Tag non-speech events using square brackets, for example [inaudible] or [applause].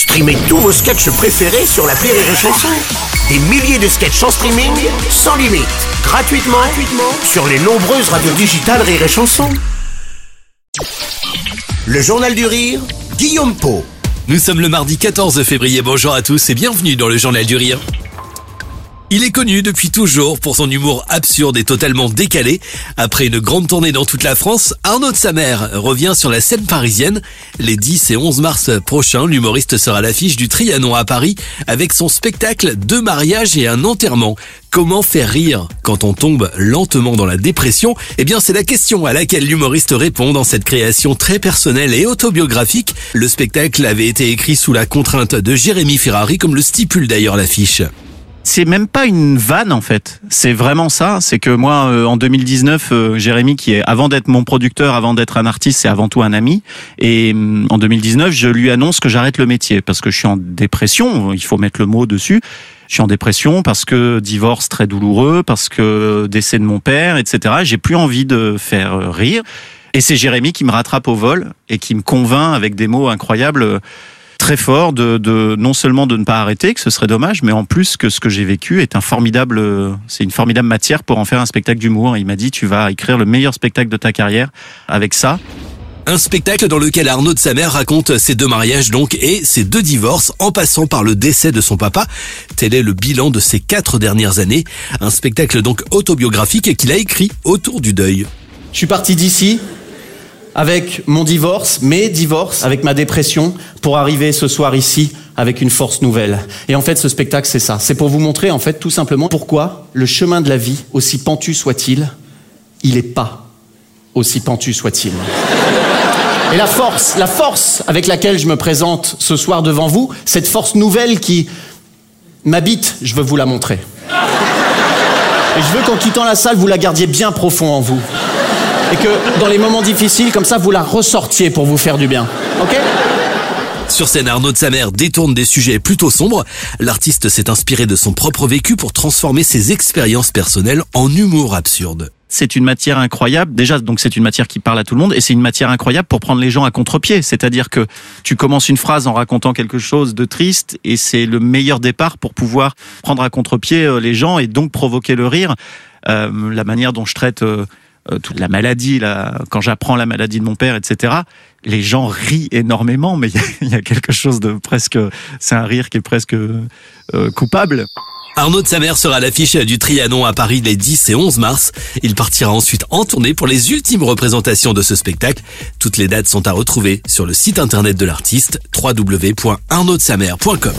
Streamez tous vos sketchs préférés sur la Rire et Chanson. Des milliers de sketchs en streaming, sans limite, gratuitement, gratuitement sur les nombreuses radios digitales Rire et Chanson. Le Journal du Rire, Guillaume Po. Nous sommes le mardi 14 février. Bonjour à tous et bienvenue dans le Journal du Rire. Il est connu depuis toujours pour son humour absurde et totalement décalé. Après une grande tournée dans toute la France, Arnaud de Samer revient sur la scène parisienne. Les 10 et 11 mars prochains, l'humoriste sera à l'affiche du Trianon à Paris avec son spectacle Deux mariages et un enterrement. Comment faire rire quand on tombe lentement dans la dépression? Eh bien, c'est la question à laquelle l'humoriste répond dans cette création très personnelle et autobiographique. Le spectacle avait été écrit sous la contrainte de Jérémy Ferrari, comme le stipule d'ailleurs l'affiche c'est même pas une vanne en fait. C'est vraiment ça. C'est que moi, euh, en 2019, euh, Jérémy, qui est avant d'être mon producteur, avant d'être un artiste, c'est avant tout un ami. Et mm, en 2019, je lui annonce que j'arrête le métier parce que je suis en dépression. Il faut mettre le mot dessus. Je suis en dépression parce que divorce très douloureux, parce que décès de mon père, etc. J'ai plus envie de faire euh, rire. Et c'est Jérémy qui me rattrape au vol et qui me convainc avec des mots incroyables très fort de, de, non seulement de ne pas arrêter, que ce serait dommage, mais en plus que ce que j'ai vécu est un formidable, c'est une formidable matière pour en faire un spectacle d'humour. Il m'a dit tu vas écrire le meilleur spectacle de ta carrière avec ça. Un spectacle dans lequel Arnaud de sa mère raconte ses deux mariages donc et ses deux divorces en passant par le décès de son papa. Tel est le bilan de ces quatre dernières années. Un spectacle donc autobiographique qu'il a écrit autour du deuil. Je suis parti d'ici avec mon divorce, mes divorces, avec ma dépression, pour arriver ce soir ici avec une force nouvelle. Et en fait, ce spectacle, c'est ça. C'est pour vous montrer, en fait, tout simplement pourquoi le chemin de la vie, aussi pentu soit-il, il n'est pas aussi pentu soit-il. Et la force, la force avec laquelle je me présente ce soir devant vous, cette force nouvelle qui m'habite, je veux vous la montrer. Et je veux qu'en quittant la salle, vous la gardiez bien profond en vous et que dans les moments difficiles, comme ça, vous la ressortiez pour vous faire du bien. Ok? Sur scène, Arnaud de Samer détourne des sujets plutôt sombres. L'artiste s'est inspiré de son propre vécu pour transformer ses expériences personnelles en humour absurde. C'est une matière incroyable. Déjà, donc c'est une matière qui parle à tout le monde et c'est une matière incroyable pour prendre les gens à contre-pied. C'est-à-dire que tu commences une phrase en racontant quelque chose de triste et c'est le meilleur départ pour pouvoir prendre à contre-pied euh, les gens et donc provoquer le rire. Euh, la manière dont je traite euh, euh, toute la maladie, là, quand j'apprends la maladie de mon père, etc., les gens rient énormément, mais [laughs] il y, a quelque chose de presque, c'est un rire qui est presque euh, coupable. Arnaud de Samer sera à l'affiche du Trianon à Paris les 10 et 11 mars. Il partira ensuite en tournée pour les ultimes représentations de ce spectacle. Toutes les dates sont à retrouver sur le site internet de l'artiste www.arnaudsamer.com.